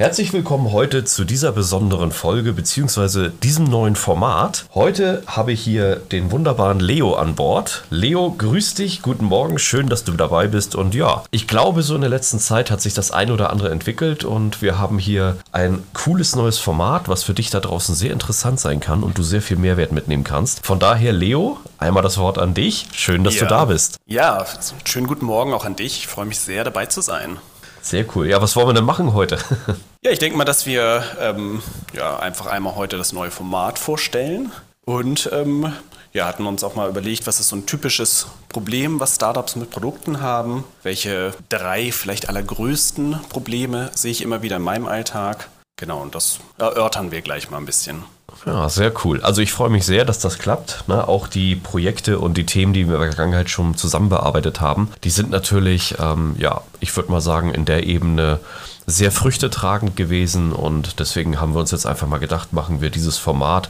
Herzlich willkommen heute zu dieser besonderen Folge bzw. diesem neuen Format. Heute habe ich hier den wunderbaren Leo an Bord. Leo, grüß dich, guten Morgen, schön, dass du dabei bist. Und ja, ich glaube, so in der letzten Zeit hat sich das ein oder andere entwickelt und wir haben hier ein cooles neues Format, was für dich da draußen sehr interessant sein kann und du sehr viel Mehrwert mitnehmen kannst. Von daher, Leo, einmal das Wort an dich. Schön, dass ja. du da bist. Ja, schönen guten Morgen auch an dich. Ich freue mich sehr, dabei zu sein. Sehr cool. Ja, was wollen wir denn machen heute? ja, ich denke mal, dass wir ähm, ja, einfach einmal heute das neue Format vorstellen und ähm, ja, hatten uns auch mal überlegt, was ist so ein typisches Problem, was Startups mit Produkten haben. Welche drei vielleicht allergrößten Probleme sehe ich immer wieder in meinem Alltag? Genau, und das erörtern wir gleich mal ein bisschen. Ja, sehr cool. Also ich freue mich sehr, dass das klappt. Ne? Auch die Projekte und die Themen, die wir in der Vergangenheit schon zusammen bearbeitet haben, die sind natürlich, ähm, ja, ich würde mal sagen, in der Ebene sehr früchtetragend gewesen und deswegen haben wir uns jetzt einfach mal gedacht, machen wir dieses Format.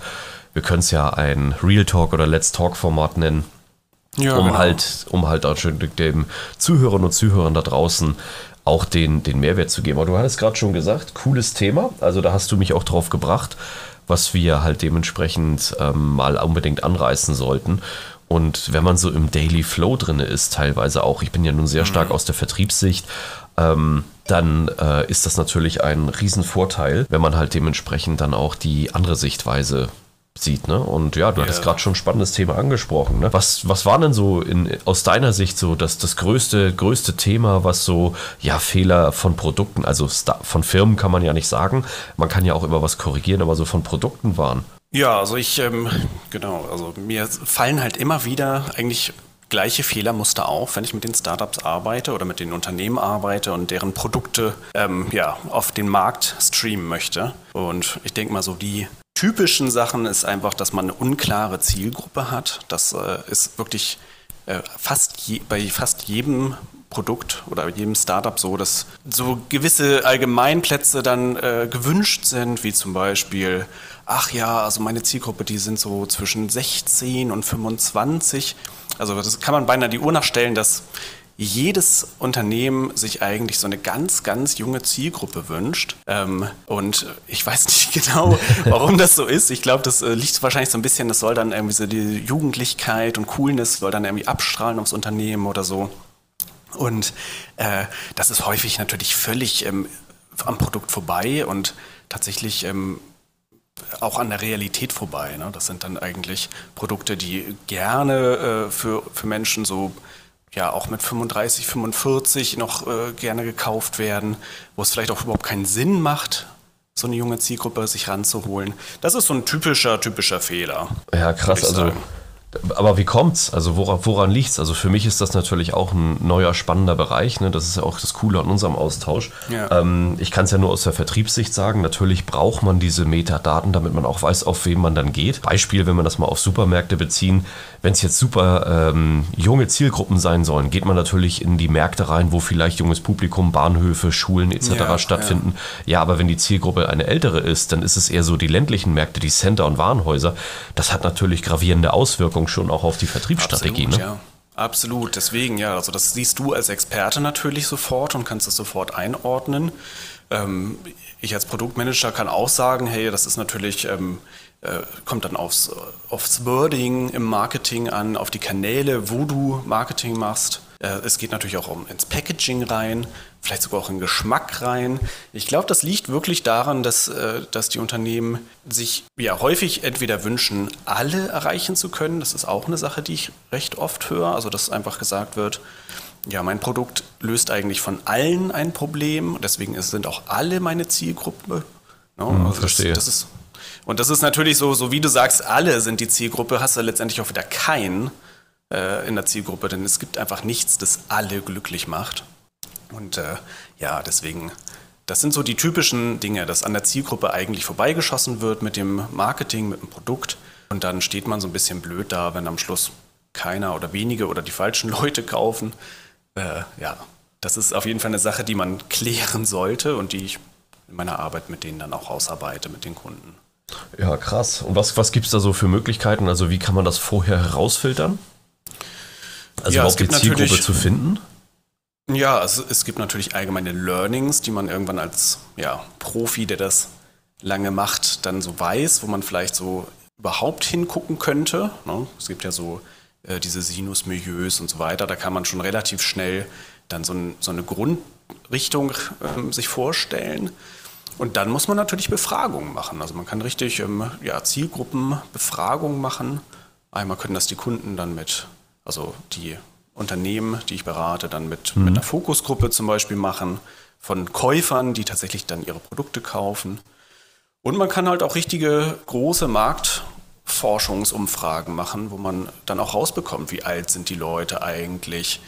Wir können es ja ein Real Talk oder Let's Talk Format nennen. Ja, um genau. halt, um halt auch schon dem Zuhörern und Zuhörern da draußen auch den, den Mehrwert zu geben. Aber du hattest gerade schon gesagt, cooles Thema. Also da hast du mich auch drauf gebracht was wir halt dementsprechend ähm, mal unbedingt anreißen sollten. Und wenn man so im Daily Flow drin ist, teilweise auch, ich bin ja nun sehr stark mhm. aus der Vertriebssicht, ähm, dann äh, ist das natürlich ein Riesenvorteil, wenn man halt dementsprechend dann auch die andere Sichtweise sieht. Ne? Und ja, du ja. hattest gerade schon ein spannendes Thema angesprochen. Ne? Was, was war denn so in, aus deiner Sicht so das, das größte, größte Thema, was so, ja, Fehler von Produkten, also von Firmen kann man ja nicht sagen, man kann ja auch immer was korrigieren, aber so von Produkten waren? Ja, also ich, ähm, genau, also mir fallen halt immer wieder eigentlich gleiche Fehlermuster auf, wenn ich mit den Startups arbeite oder mit den Unternehmen arbeite und deren Produkte ähm, ja, auf den Markt streamen möchte. Und ich denke mal so, die typischen Sachen ist einfach, dass man eine unklare Zielgruppe hat. Das äh, ist wirklich äh, fast je, bei fast jedem Produkt oder jedem Startup so, dass so gewisse Allgemeinplätze dann äh, gewünscht sind, wie zum Beispiel, ach ja, also meine Zielgruppe, die sind so zwischen 16 und 25. Also das kann man beinahe die Uhr nachstellen, dass jedes Unternehmen sich eigentlich so eine ganz, ganz junge Zielgruppe wünscht. Ähm, und ich weiß nicht genau, warum das so ist. Ich glaube, das äh, liegt wahrscheinlich so ein bisschen, das soll dann irgendwie so die Jugendlichkeit und Coolness soll dann irgendwie abstrahlen aufs Unternehmen oder so. Und äh, das ist häufig natürlich völlig ähm, am Produkt vorbei und tatsächlich ähm, auch an der Realität vorbei. Ne? Das sind dann eigentlich Produkte, die gerne äh, für, für Menschen so ja auch mit 35, 45 noch äh, gerne gekauft werden, wo es vielleicht auch überhaupt keinen Sinn macht, so eine junge Zielgruppe sich ranzuholen. Das ist so ein typischer, typischer Fehler. Ja, krass. Also. Aber wie kommt's? Also woran, woran liegt's? Also für mich ist das natürlich auch ein neuer spannender Bereich. Ne? Das ist ja auch das Coole an unserem Austausch. Ja. Ähm, ich kann es ja nur aus der Vertriebssicht sagen. Natürlich braucht man diese Metadaten, damit man auch weiß, auf wen man dann geht. Beispiel, wenn wir das mal auf Supermärkte beziehen, wenn es jetzt super ähm, junge Zielgruppen sein sollen, geht man natürlich in die Märkte rein, wo vielleicht junges Publikum, Bahnhöfe, Schulen etc. Ja, stattfinden. Ja. ja, aber wenn die Zielgruppe eine ältere ist, dann ist es eher so die ländlichen Märkte, die Center und Warenhäuser. Das hat natürlich gravierende Auswirkungen schon auch auf die Vertriebsstrategie. Absolut, ne? ja. Absolut, deswegen ja, also das siehst du als Experte natürlich sofort und kannst es sofort einordnen. Ähm, ich als Produktmanager kann auch sagen, hey, das ist natürlich, ähm, äh, kommt dann aufs, aufs Wording im Marketing an, auf die Kanäle, wo du Marketing machst. Äh, es geht natürlich auch um, ins Packaging rein, vielleicht sogar auch in Geschmack rein. Ich glaube, das liegt wirklich daran, dass, äh, dass die Unternehmen sich ja häufig entweder wünschen, alle erreichen zu können. Das ist auch eine Sache, die ich recht oft höre. Also, dass einfach gesagt wird, ja, mein Produkt löst eigentlich von allen ein Problem. Deswegen sind auch alle meine Zielgruppe. No, hm, also verstehe. Das, das ist, und das ist natürlich so, so wie du sagst, alle sind die Zielgruppe, hast du letztendlich auch wieder keinen äh, in der Zielgruppe, denn es gibt einfach nichts, das alle glücklich macht. Und äh, ja, deswegen, das sind so die typischen Dinge, dass an der Zielgruppe eigentlich vorbeigeschossen wird mit dem Marketing, mit dem Produkt. Und dann steht man so ein bisschen blöd da, wenn am Schluss keiner oder wenige oder die falschen Leute kaufen. Äh, ja, das ist auf jeden Fall eine Sache, die man klären sollte und die ich in meiner Arbeit mit denen dann auch ausarbeite, mit den Kunden. Ja, krass. Und was, was gibt es da so für Möglichkeiten? Also wie kann man das vorher herausfiltern? Also ja, überhaupt die Zielgruppe zu finden? Ja, also es gibt natürlich allgemeine Learnings, die man irgendwann als ja, Profi, der das lange macht, dann so weiß, wo man vielleicht so überhaupt hingucken könnte. Ne? Es gibt ja so äh, diese Sinusmilieus und so weiter, da kann man schon relativ schnell dann so, ein, so eine Grundrichtung äh, sich vorstellen. Und dann muss man natürlich Befragungen machen. Also man kann richtig ähm, ja, Zielgruppenbefragungen machen. Einmal können das die Kunden dann mit, also die Unternehmen, die ich berate, dann mit, mhm. mit einer Fokusgruppe zum Beispiel machen, von Käufern, die tatsächlich dann ihre Produkte kaufen. Und man kann halt auch richtige große Marktforschungsumfragen machen, wo man dann auch rausbekommt, wie alt sind die Leute eigentlich,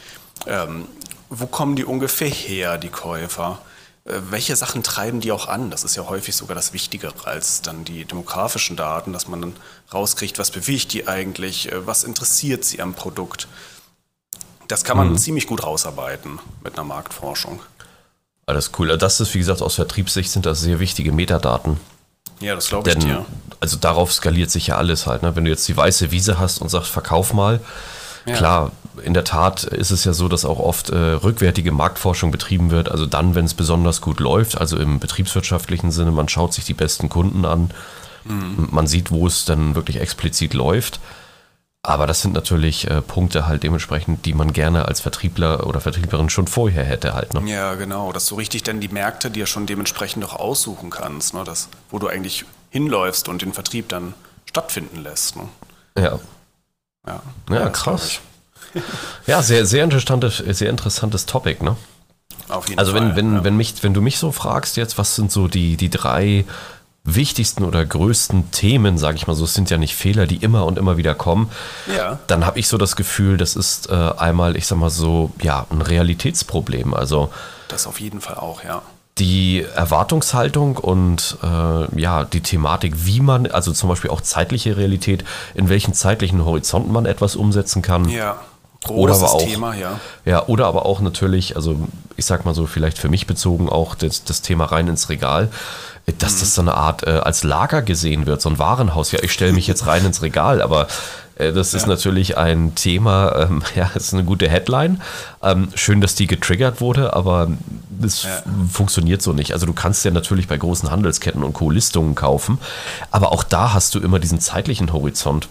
ähm, wo kommen die ungefähr her, die Käufer welche Sachen treiben die auch an? Das ist ja häufig sogar das Wichtigere als dann die demografischen Daten, dass man dann rauskriegt, was bewegt die eigentlich, äh, was interessiert sie am Produkt. Das kann man mhm. ziemlich gut rausarbeiten mit einer Marktforschung. Alles cool. Das ist, wie gesagt, aus Vertriebssicht sind das sehr wichtige Metadaten. Ja, das glaube ich Denn, dir. Also darauf skaliert sich ja alles halt. Ne? Wenn du jetzt die weiße Wiese hast und sagst, verkauf mal, ja. klar, in der Tat ist es ja so, dass auch oft äh, rückwärtige Marktforschung betrieben wird. Also dann, wenn es besonders gut läuft, also im betriebswirtschaftlichen Sinne, man schaut sich die besten Kunden an, mhm. man sieht, wo es dann wirklich explizit läuft. Aber das sind natürlich äh, Punkte halt dementsprechend, die man gerne als Vertriebler oder Vertrieblerin schon vorher hätte halt. Ne? Ja, genau. Dass du richtig dann die Märkte dir schon dementsprechend auch aussuchen kannst, ne? das, wo du eigentlich hinläufst und den Vertrieb dann stattfinden lässt. Ne? Ja. Ja, ja krass. Ja, sehr, sehr interessantes, sehr interessantes Topic, ne? Auf jeden also wenn, Fall, wenn, ja. wenn, mich, wenn du mich so fragst jetzt, was sind so die, die drei wichtigsten oder größten Themen, sage ich mal so, es sind ja nicht Fehler, die immer und immer wieder kommen, ja. dann habe ich so das Gefühl, das ist äh, einmal, ich sag mal so, ja, ein Realitätsproblem. Also das auf jeden Fall auch, ja die Erwartungshaltung und äh, ja, die Thematik, wie man, also zum Beispiel auch zeitliche Realität, in welchen zeitlichen Horizonten man etwas umsetzen kann. Ja. Großes oder aber auch, Thema, ja. Ja, oder aber auch natürlich, also ich sag mal so, vielleicht für mich bezogen auch das, das Thema rein ins Regal, dass mhm. das so eine Art äh, als Lager gesehen wird, so ein Warenhaus. Ja, ich stelle mich jetzt rein ins Regal, aber äh, das ist natürlich ein Thema, ähm, ja, das ist eine gute Headline. Ähm, schön, dass die getriggert wurde, aber das ja. funktioniert so nicht. Also du kannst ja natürlich bei großen Handelsketten und Co. Listungen kaufen, aber auch da hast du immer diesen zeitlichen Horizont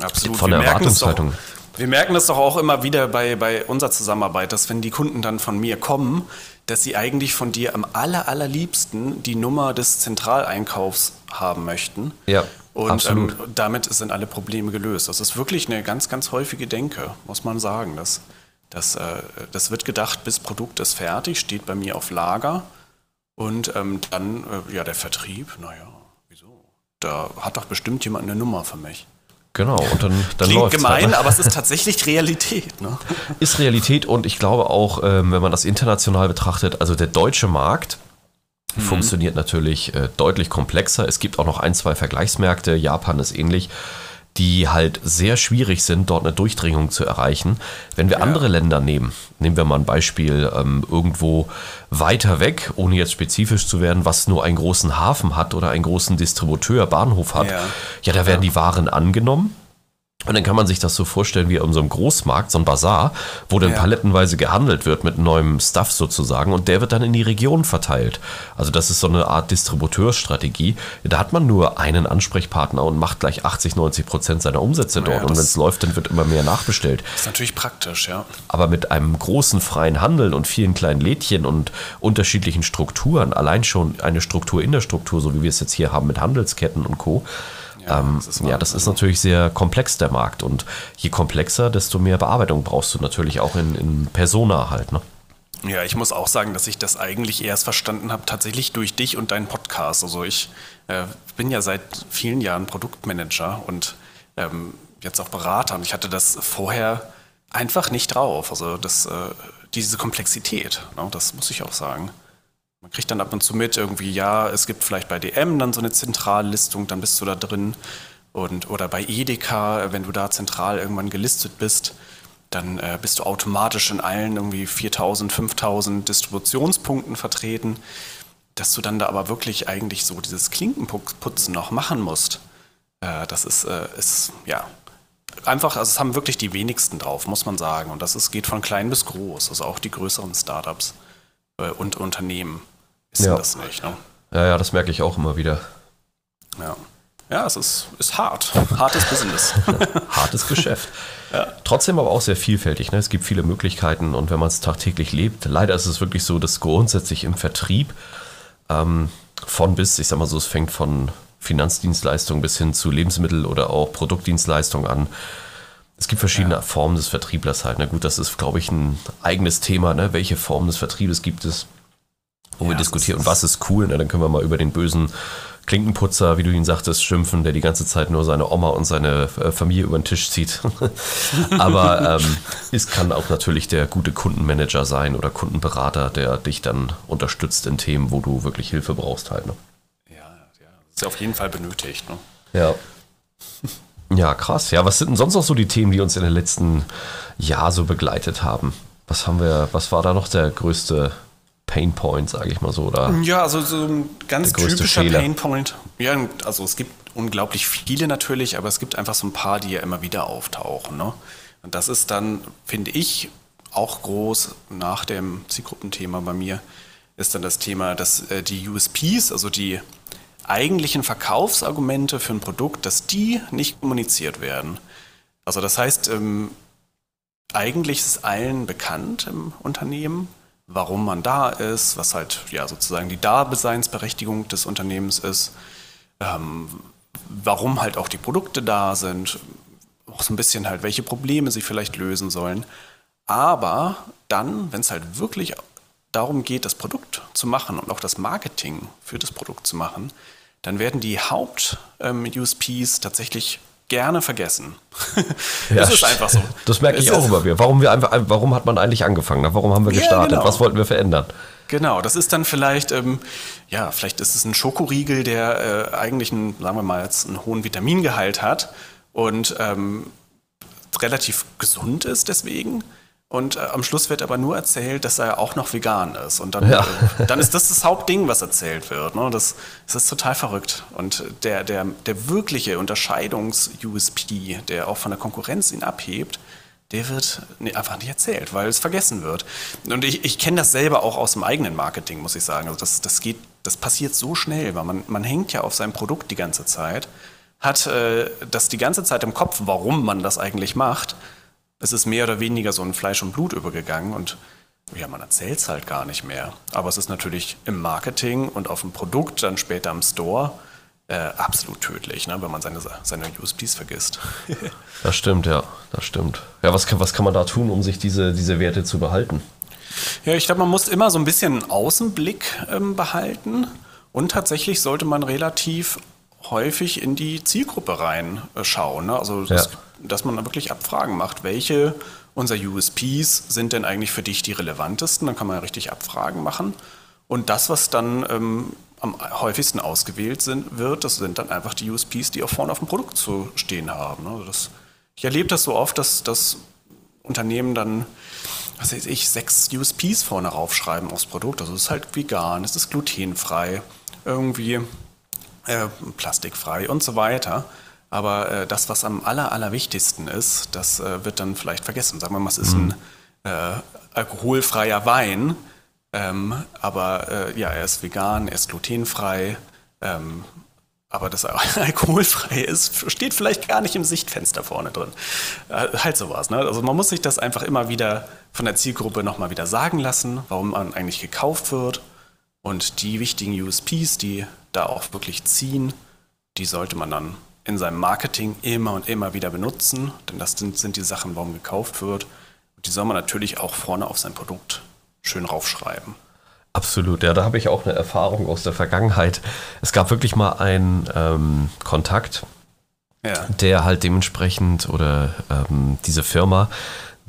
Absolut. von der Erwartungshaltung. Wir merken das doch auch immer wieder bei, bei unserer Zusammenarbeit, dass wenn die Kunden dann von mir kommen, dass sie eigentlich von dir am aller, allerliebsten die Nummer des Zentraleinkaufs haben möchten. Ja. Und ähm, damit sind alle Probleme gelöst. Das ist wirklich eine ganz, ganz häufige Denke, muss man sagen. Das, das, äh, das wird gedacht, bis Produkt ist fertig, steht bei mir auf Lager. Und ähm, dann, äh, ja, der Vertrieb, naja, wieso? Da hat doch bestimmt jemand eine Nummer für mich. Genau, und dann, dann Klingt gemein, halt, ne? aber es ist tatsächlich Realität. Ne? Ist Realität und ich glaube auch, ähm, wenn man das international betrachtet, also der deutsche Markt, mhm. funktioniert natürlich äh, deutlich komplexer. Es gibt auch noch ein, zwei Vergleichsmärkte, Japan ist ähnlich, die halt sehr schwierig sind, dort eine Durchdringung zu erreichen. Wenn wir ja. andere Länder nehmen, nehmen wir mal ein Beispiel ähm, irgendwo weiter weg, ohne jetzt spezifisch zu werden, was nur einen großen Hafen hat oder einen großen Distributeur, Bahnhof hat, ja, ja da werden die Waren angenommen und dann kann man sich das so vorstellen wie in so einem Großmarkt, so ein Bazar, wo dann ja. palettenweise gehandelt wird mit neuem Stuff sozusagen und der wird dann in die Region verteilt. Also das ist so eine Art Distributeursstrategie. Da hat man nur einen Ansprechpartner und macht gleich 80, 90 Prozent seiner Umsätze dort. Ja, und wenn es läuft, dann wird immer mehr nachbestellt. Ist natürlich praktisch, ja. Aber mit einem großen freien Handel und vielen kleinen Lädchen und unterschiedlichen Strukturen, allein schon eine Struktur in der Struktur, so wie wir es jetzt hier haben mit Handelsketten und Co., ja, ähm, das, ja, das ist natürlich sehr komplex, der Markt. Und je komplexer, desto mehr Bearbeitung brauchst du natürlich auch in, in Persona halt. Ne? Ja, ich muss auch sagen, dass ich das eigentlich erst verstanden habe, tatsächlich durch dich und deinen Podcast. Also ich äh, bin ja seit vielen Jahren Produktmanager und ähm, jetzt auch Berater und ich hatte das vorher einfach nicht drauf. Also das, äh, diese Komplexität, ne, das muss ich auch sagen. Man kriegt dann ab und zu mit, irgendwie, ja, es gibt vielleicht bei DM dann so eine Zentrallistung, dann bist du da drin. Und, oder bei Edeka, wenn du da zentral irgendwann gelistet bist, dann äh, bist du automatisch in allen irgendwie 4000, 5000 Distributionspunkten vertreten, dass du dann da aber wirklich eigentlich so dieses Klinkenputzen noch machen musst. Äh, das ist, äh, ist, ja, einfach, also es haben wirklich die wenigsten drauf, muss man sagen. Und das ist, geht von klein bis groß, also auch die größeren Startups äh, und Unternehmen wissen ja. das nicht. Ne? Ja, ja, das merke ich auch immer wieder. Ja. Ja, es ist, ist hart. Hartes Business. Hartes Geschäft. Ja. Trotzdem aber auch sehr vielfältig. Ne? Es gibt viele Möglichkeiten und wenn man es tagtäglich lebt, leider ist es wirklich so, dass grundsätzlich im Vertrieb ähm, von bis, ich sag mal so, es fängt von Finanzdienstleistungen bis hin zu Lebensmittel- oder auch Produktdienstleistungen an. Es gibt verschiedene ja. Formen des Vertrieblers halt. Na ne? gut, das ist, glaube ich, ein eigenes Thema. Ne? Welche Formen des Vertriebes gibt es? Wo ja, wir diskutieren, und was ist cool? Ne? Dann können wir mal über den bösen Klinkenputzer, wie du ihn sagtest, schimpfen, der die ganze Zeit nur seine Oma und seine äh, Familie über den Tisch zieht. Aber ähm, es kann auch natürlich der gute Kundenmanager sein oder Kundenberater, der dich dann unterstützt in Themen, wo du wirklich Hilfe brauchst halt. Ne? Ja, ja, das ist auf jeden Fall benötigt. Ne? Ja. Ja, krass. Ja, was sind denn sonst noch so die Themen, die uns in den letzten Jahr so begleitet haben? Was haben wir, was war da noch der größte Painpoint, sage ich mal so, oder? Ja, also so ein ganz typischer. Painpoint. Ja, also es gibt unglaublich viele natürlich, aber es gibt einfach so ein paar, die ja immer wieder auftauchen. Ne? Und das ist dann, finde ich, auch groß nach dem Zielgruppenthema bei mir, ist dann das Thema, dass äh, die USPs, also die eigentlichen Verkaufsargumente für ein Produkt, dass die nicht kommuniziert werden. Also das heißt, ähm, eigentlich ist allen bekannt im Unternehmen, warum man da ist, was halt ja sozusagen die Daseinsberechtigung des Unternehmens ist, ähm, warum halt auch die Produkte da sind, auch so ein bisschen halt, welche Probleme sie vielleicht lösen sollen. Aber dann, wenn es halt wirklich darum geht, das Produkt zu machen und auch das Marketing für das Produkt zu machen, dann werden die Haupt-USPs ähm, tatsächlich gerne vergessen. das ja, ist einfach so. Das merke ich es auch immer wieder. Warum, wir einfach, warum hat man eigentlich angefangen? Warum haben wir gestartet? Ja, genau. Was wollten wir verändern? Genau, das ist dann vielleicht, ähm, ja, vielleicht ist es ein Schokoriegel, der äh, eigentlich einen, sagen wir mal, jetzt einen hohen Vitamingehalt hat und ähm, relativ gesund ist deswegen. Und äh, am Schluss wird aber nur erzählt, dass er auch noch vegan ist. Und dann, ja. äh, dann ist das das Hauptding, was erzählt wird. Ne? Das, das ist total verrückt. Und der, der, der wirkliche Unterscheidungs-USP, der auch von der Konkurrenz ihn abhebt, der wird nee, einfach nicht erzählt, weil es vergessen wird. Und ich, ich kenne das selber auch aus dem eigenen Marketing, muss ich sagen. Also das, das, geht, das passiert so schnell, weil man, man hängt ja auf seinem Produkt die ganze Zeit, hat äh, das die ganze Zeit im Kopf, warum man das eigentlich macht es ist mehr oder weniger so in Fleisch und Blut übergegangen und ja, man erzählt es halt gar nicht mehr. Aber es ist natürlich im Marketing und auf dem Produkt, dann später im Store, äh, absolut tödlich, ne, wenn man seine, seine USPs vergisst. das stimmt, ja, das stimmt. Ja, was kann, was kann man da tun, um sich diese, diese Werte zu behalten? Ja, ich glaube, man muss immer so ein bisschen Außenblick ähm, behalten und tatsächlich sollte man relativ häufig in die Zielgruppe reinschauen. Ne? Also das, ja. dass man wirklich Abfragen macht, welche unserer USPs sind denn eigentlich für dich die relevantesten? Dann kann man ja richtig Abfragen machen. Und das, was dann ähm, am häufigsten ausgewählt sind, wird, das sind dann einfach die USPs, die auch vorne auf dem Produkt zu stehen haben. Ne? Also das, ich erlebe das so oft, dass, dass Unternehmen dann, was weiß ich, sechs USPs vorne raufschreiben aufs Produkt. Also es ist halt vegan, es ist glutenfrei, irgendwie äh, plastikfrei und so weiter. Aber äh, das, was am aller, allerwichtigsten ist, das äh, wird dann vielleicht vergessen. Sagen wir mal, es ist mhm. ein äh, alkoholfreier Wein, ähm, aber äh, ja, er ist vegan, er ist glutenfrei. Ähm, aber dass er alkoholfrei ist, steht vielleicht gar nicht im Sichtfenster vorne drin. Halt sowas. Ne? Also man muss sich das einfach immer wieder von der Zielgruppe nochmal wieder sagen lassen, warum man eigentlich gekauft wird. Und die wichtigen USPs, die da auch wirklich ziehen, die sollte man dann in seinem Marketing immer und immer wieder benutzen, denn das sind, sind die Sachen, warum gekauft wird. Und die soll man natürlich auch vorne auf sein Produkt schön raufschreiben. Absolut, ja, da habe ich auch eine Erfahrung aus der Vergangenheit. Es gab wirklich mal einen ähm, Kontakt, ja. der halt dementsprechend oder ähm, diese Firma,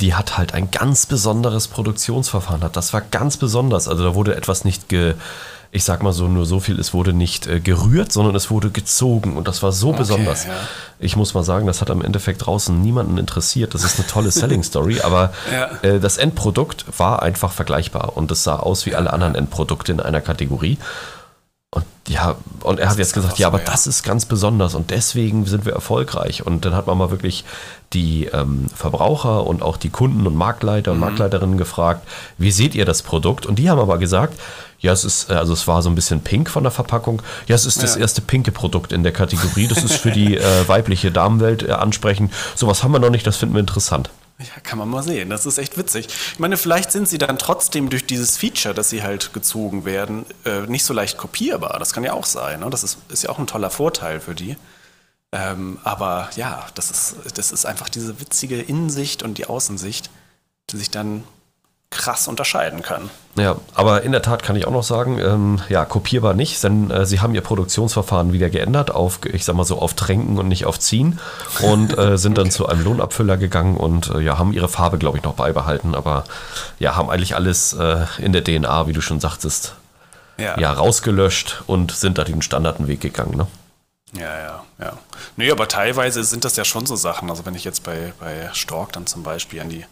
die hat halt ein ganz besonderes Produktionsverfahren hat. Das war ganz besonders. Also da wurde etwas nicht ge, ich sag mal so, nur so viel, es wurde nicht äh, gerührt, sondern es wurde gezogen und das war so Okay, besonders. ja. Ich muss mal sagen, das hat am Endeffekt draußen niemanden interessiert. Das ist eine tolle Selling Story, aber Ja. äh, das Endprodukt war einfach vergleichbar und es sah aus wie alle anderen Endprodukte in einer Kategorie. Und ja, und er hat jetzt gesagt, ja, aber das ist ganz besonders und deswegen sind wir erfolgreich. Und dann hat man mal wirklich die ähm, Verbraucher und auch die Kunden und Marktleiter Mhm. und Marktleiterinnen gefragt, wie seht ihr das Produkt? Und die haben aber gesagt, ja, es ist, äh, also es war so ein bisschen pink von der Verpackung. Ja, es ist das Ja. erste pinke Produkt in der Kategorie. Das ist für die äh, weibliche Damenwelt äh, ansprechend. Sowas haben wir noch nicht, das finden wir interessant. Ja, kann man mal sehen. Das ist echt witzig. Ich meine, vielleicht sind sie dann trotzdem durch dieses Feature, dass sie halt gezogen werden, äh, nicht so leicht kopierbar. Das kann ja auch sein. Ne? Das ist, ist ja auch ein toller Vorteil für die. Ähm, aber ja, das ist, das ist einfach diese witzige Innensicht und die Außensicht, die sich dann krass unterscheiden kann. Ja, aber in der Tat kann ich auch noch sagen, ähm, ja, kopierbar nicht, denn äh, sie haben ihr Produktionsverfahren wieder geändert auf, ich sag mal so, auf Tränken und nicht auf Ziehen und äh, sind dann zu einem Lohnabfüller gegangen und äh, ja, haben ihre Farbe, glaube ich, noch beibehalten, aber ja, haben eigentlich alles äh, in der DNA, wie du schon sagtest, ja, rausgelöscht und sind da den Standardweg gegangen, ne? Ja, ja, ja. Nee, aber teilweise sind das ja schon so Sachen. Also wenn ich jetzt bei, bei Stork dann zum Beispiel an die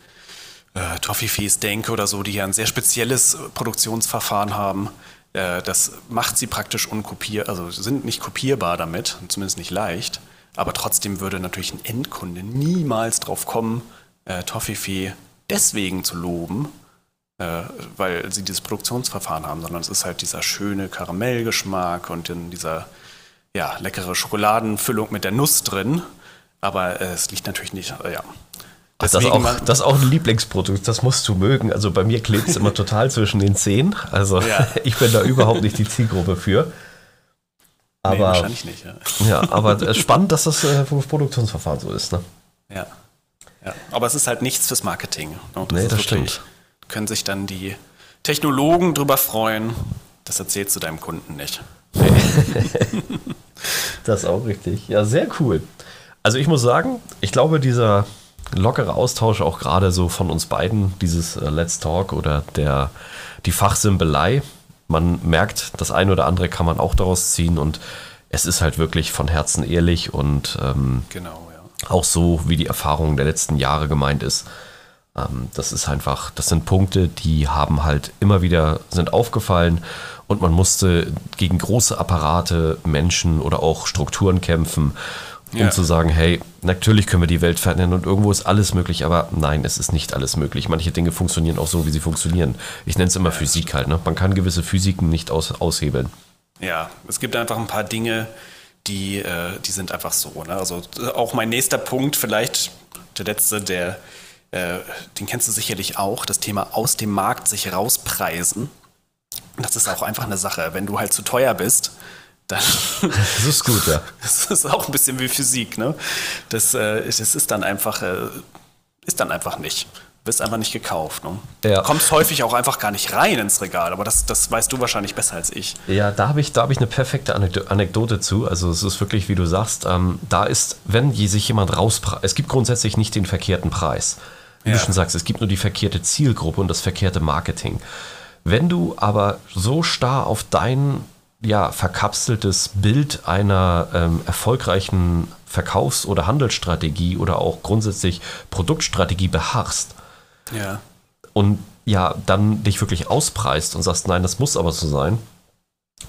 äh, Toffifees denke oder so, die ja ein sehr spezielles äh, Produktionsverfahren haben, äh, das macht sie praktisch unkopier, also sind nicht kopierbar damit, zumindest nicht leicht. Aber trotzdem würde natürlich ein Endkunde niemals drauf kommen, äh, Toffifee deswegen zu loben, äh, weil sie dieses Produktionsverfahren haben, sondern es ist halt dieser schöne Karamellgeschmack und dann dieser ja, leckere Schokoladenfüllung mit der Nuss drin. Aber äh, es liegt natürlich nicht, äh, ja. Das ist, auch, das ist auch ein Lieblingsprodukt, das musst du mögen. Also bei mir klebt es immer total zwischen den Zehen. Also Ja. ich bin da überhaupt nicht die Zielgruppe für. nee, Aber, wahrscheinlich nicht, ja. ja, aber es ist spannend, dass das äh, vom Produktionsverfahren so ist. Ne? ja. ja. Aber es ist halt nichts fürs Marketing. ne? Nee, ist das wirklich- stimmt. Können sich dann die Technologen drüber freuen. Das erzählst du deinem Kunden nicht. Das ist auch richtig. Ja, sehr cool. Also ich muss sagen, ich glaube, dieser lockere Austausch auch gerade so von uns beiden, dieses äh, Let's Talk oder der, die Fachsimpelei, man merkt, das eine oder andere kann man auch daraus ziehen und es ist halt wirklich von Herzen ehrlich und ähm, Genau, ja. auch so, wie die Erfahrung der letzten Jahre gemeint ist. Ähm, das ist einfach, das sind Punkte, die haben halt immer wieder, sind aufgefallen und man musste gegen große Apparate, Menschen oder auch Strukturen kämpfen, um Ja. zu sagen, hey, natürlich können wir die Welt verändern und irgendwo ist alles möglich, aber nein, es ist nicht alles möglich. Manche Dinge funktionieren auch so, wie sie funktionieren. Ich nenne es immer Physik halt. Ne? Man kann gewisse Physiken nicht aus, aushebeln. Ja, es gibt einfach ein paar Dinge, die, äh, die sind einfach so. Ne? Also auch mein nächster Punkt, vielleicht der letzte, der, äh, den kennst du sicherlich auch, das Thema aus dem Markt sich rauspreisen. Das ist auch einfach eine Sache. Wenn du halt zu teuer bist, dann Das ist gut, ja. das ist auch ein bisschen wie Physik, ne? Das, äh, das ist dann einfach, äh, ist dann einfach nicht. Wirst einfach nicht gekauft. Ne? Ja. Kommst häufig auch einfach gar nicht rein ins Regal, aber das, das weißt du wahrscheinlich besser als ich. Ja, da habe ich, da hab ich eine perfekte Anekdo- Anekdote zu. Also es ist wirklich, wie du sagst, ähm, da ist, wenn sich jemand rauspreist, es gibt grundsätzlich nicht den verkehrten Preis. Wie Ja. du schon sagst, es gibt nur die verkehrte Zielgruppe und das verkehrte Marketing. Wenn du aber so starr auf dein ja, verkapseltes Bild einer ähm, erfolgreichen Verkaufs- oder Handelsstrategie oder auch grundsätzlich Produktstrategie beharrst, Ja. und ja, dann dich wirklich auspreist und sagst, nein, das muss aber so sein,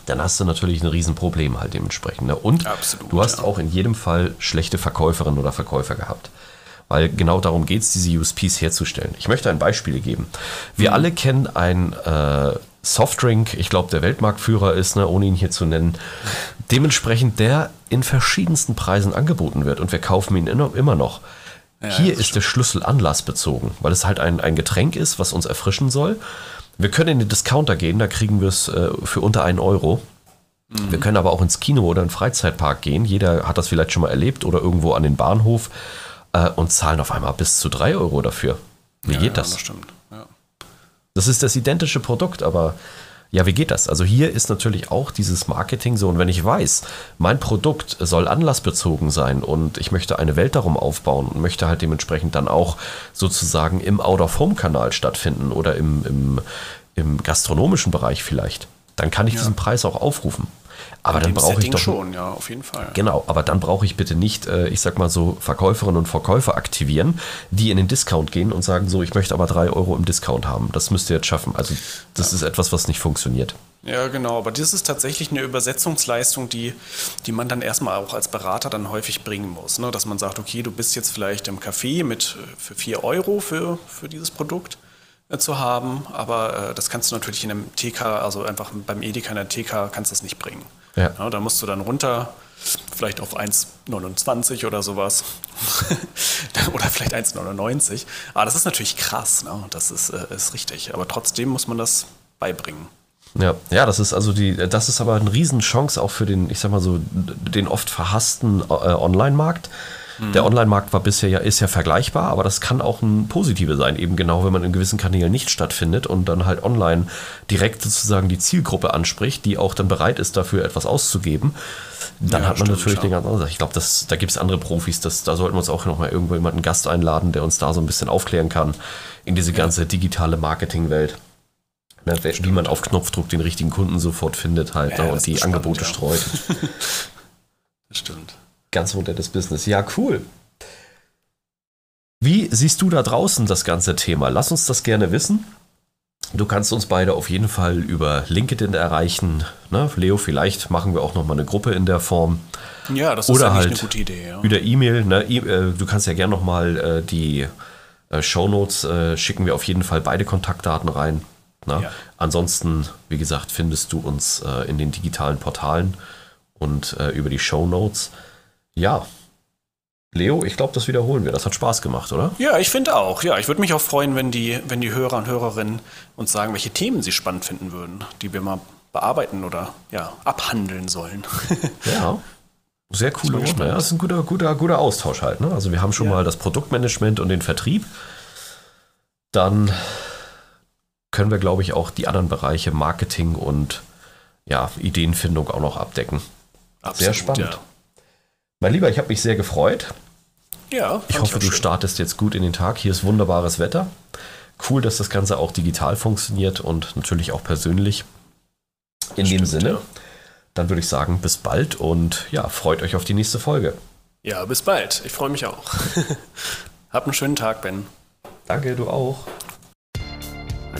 dann hast du natürlich ein Riesenproblem halt dementsprechend. Ne? Und Absolut, du hast ja. auch in jedem Fall schlechte Verkäuferinnen oder Verkäufer gehabt. Weil genau darum geht es, diese USPs herzustellen. Ich möchte ein Beispiel geben. Wir Mhm. alle kennen ein äh, Softdrink, ich glaube, der Weltmarktführer ist, ne, ohne ihn hier zu nennen. Dementsprechend der in verschiedensten Preisen angeboten wird und wir kaufen ihn immer noch. Hier das ist der Schlüssel anlassbezogen, weil es halt ein, ein Getränk ist, was uns erfrischen soll. Wir können in den Discounter gehen, da kriegen wir es äh, für unter einen Euro. Wir können aber auch ins Kino oder in den Freizeitpark gehen. Jeder hat das vielleicht schon mal erlebt oder irgendwo an den Bahnhof äh, und zahlen auf einmal bis zu drei Euro dafür. Wie ja, geht ja, das? Das stimmt. Das ist das identische Produkt, aber ja, wie geht das? Also hier ist natürlich auch dieses Marketing so. Und wenn ich weiß, mein Produkt soll anlassbezogen sein und ich möchte eine Welt darum aufbauen und möchte halt dementsprechend dann auch sozusagen im Out-of-Home-Kanal stattfinden oder im, im, im gastronomischen Bereich vielleicht, dann kann ich ja. diesen Preis auch aufrufen. Aber dann brauche ich doch schon, ja, auf jeden Fall. Genau, aber dann brauche ich bitte nicht, äh, ich sag mal so, Verkäuferinnen und Verkäufer aktivieren, die in den Discount gehen und sagen so, ich möchte aber drei Euro im Discount haben. Das müsst ihr jetzt schaffen. Also das ja. ist etwas, was nicht funktioniert. Ja, genau, aber das ist tatsächlich eine Übersetzungsleistung, die, die man dann erstmal auch als Berater dann häufig bringen muss. Ne? Dass man sagt, okay, du bist jetzt vielleicht im Café mit äh, für vier Euro für, für dieses Produkt äh, zu haben, aber äh, das kannst du natürlich in einem TK, also einfach beim Edeka in der TK kannst du das nicht bringen. Ja. ja da musst du dann runter, vielleicht auf 1,29 oder sowas. oder vielleicht 1,99. Aber das ist natürlich krass, ne? das ist, äh, ist richtig. Aber trotzdem muss man das beibringen. Ja, ja, das ist also die, das ist aber eine Riesenchance auch für den, ich sag mal so, den oft verhassten äh, Online-Markt. Der Online-Markt war bisher ja, ist ja vergleichbar, aber das kann auch ein positive sein, eben genau, wenn man in gewissen Kanälen nicht stattfindet und dann halt online direkt sozusagen die Zielgruppe anspricht, die auch dann bereit ist, dafür etwas auszugeben. Dann ja, hat man stimmt, natürlich ja. den ganz anderen Ich glaube, da gibt es andere Profis, das, da sollten wir uns auch nochmal irgendwo jemanden Gast einladen, der uns da so ein bisschen aufklären kann in diese ganze digitale Marketingwelt. Ne, wie man auf Knopfdruck den richtigen Kunden sofort findet halt ja, und die Angebote spannend, streut. das stimmt ganz modernes Business. Ja, cool. Wie siehst du da draußen das ganze Thema? Lass uns das gerne wissen. Du kannst uns beide auf jeden Fall über LinkedIn erreichen. Ne? Leo, vielleicht machen wir auch noch mal eine Gruppe in der Form. Ja, das Oder ist halt eine gute Idee. Ja. Über E-Mail. Ne? E äh, du kannst ja gerne noch mal äh, die äh, Shownotes äh, schicken wir auf jeden Fall beide Kontaktdaten rein. Ne? Ja. Ansonsten, wie gesagt, findest du uns äh, in den digitalen Portalen und äh, über die Shownotes. Ja. Leo, ich glaube, das wiederholen wir. Das hat Spaß gemacht, oder? Ja, ich finde auch. Ja, ich würde mich auch freuen, wenn die, wenn die Hörer und Hörerinnen uns sagen, welche Themen sie spannend finden würden, die wir mal bearbeiten oder ja, abhandeln sollen. ja. Sehr cool. Ja, das ist ein guter, guter, guter Austausch halt. Ne? Also wir haben schon ja. mal das Produktmanagement und den Vertrieb. Dann können wir, glaube ich, auch die anderen Bereiche Marketing und ja, Ideenfindung auch noch abdecken. Absolut, Sehr spannend. Ja. Mein Lieber, ich habe mich sehr gefreut. Ja. Ich hoffe, du schön. startest jetzt gut in den Tag. Hier ist wunderbares Wetter. Cool, dass das Ganze auch digital funktioniert und natürlich auch persönlich. In Stimmt, dem Sinne, ja. dann würde ich sagen, bis bald und ja, freut euch auf die nächste Folge. Ja, bis bald. Ich freue mich auch. Hab einen schönen Tag, Ben. Danke, du auch.